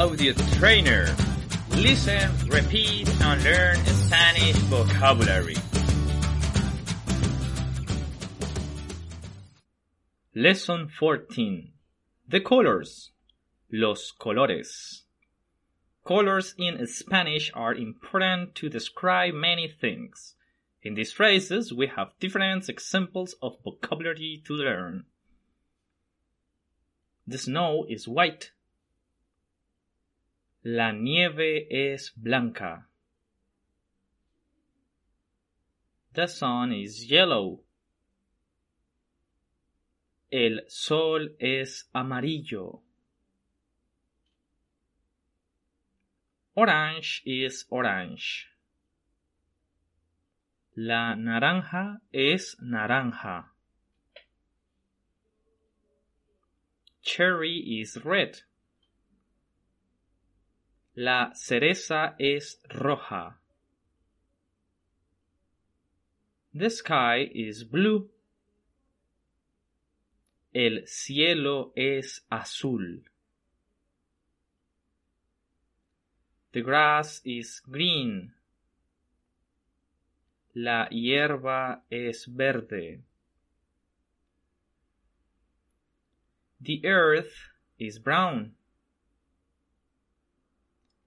Audio Trainer. Listen, repeat, and learn Spanish vocabulary. Lesson 14. The colors. Los colores. Colors in Spanish are important to describe many things. In these phrases, we have different examples of vocabulary to learn. The snow is white. La nieve es blanca. The sun is yellow. El sol es amarillo. Orange is orange. La naranja es naranja. Cherry is red. La cereza es roja. The sky is blue. El cielo es azul. The grass is green. La hierba es verde. The earth is brown.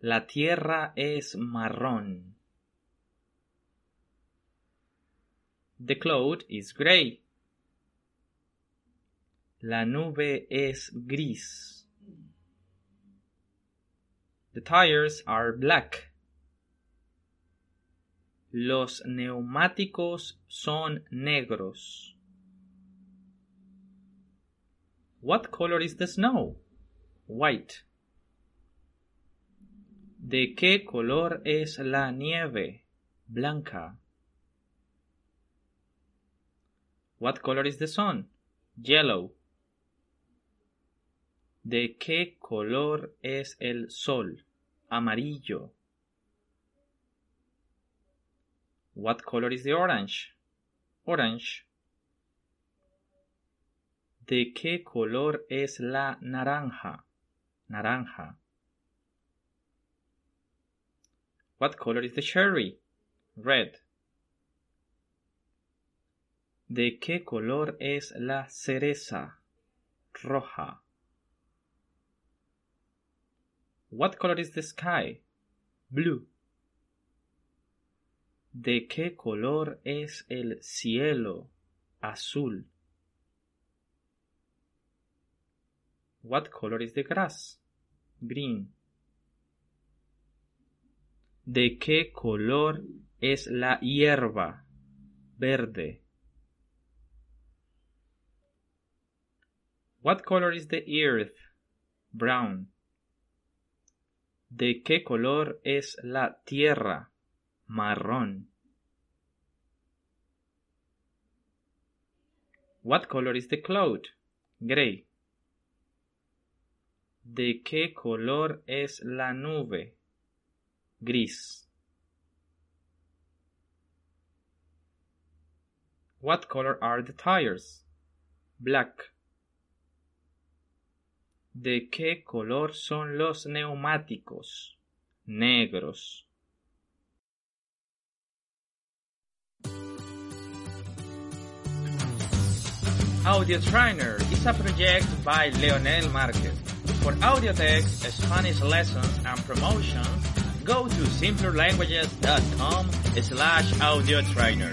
La tierra es marrón. The cloud is gray. La nube es gris. The tires are black. Los neumáticos son negros. What color is the snow? White. ¿De qué color es la nieve? Blanca. What color is the sun? Yellow. ¿De qué color es el sol? Amarillo. What color is the orange? Orange. ¿De qué color es la naranja? Naranja. What color is the cherry? Red. ¿De qué color es la cereza? Roja. What color is the sky? Blue. ¿De qué color es el cielo? Azul. What color is the grass? Green. ¿De qué color es la hierba? Verde. What color is the earth? Brown. ¿De qué color es la tierra? Marrón. What color is the cloud? Gray. ¿De qué color es la nube? Gris. What color are the tires? Black. ¿De qué color son los neumáticos? Negros. Audio Trainer is a project by Leonel Marquez. For audio text, Spanish lessons, and promotions, go to simplerlanguages.com slash audio trainer.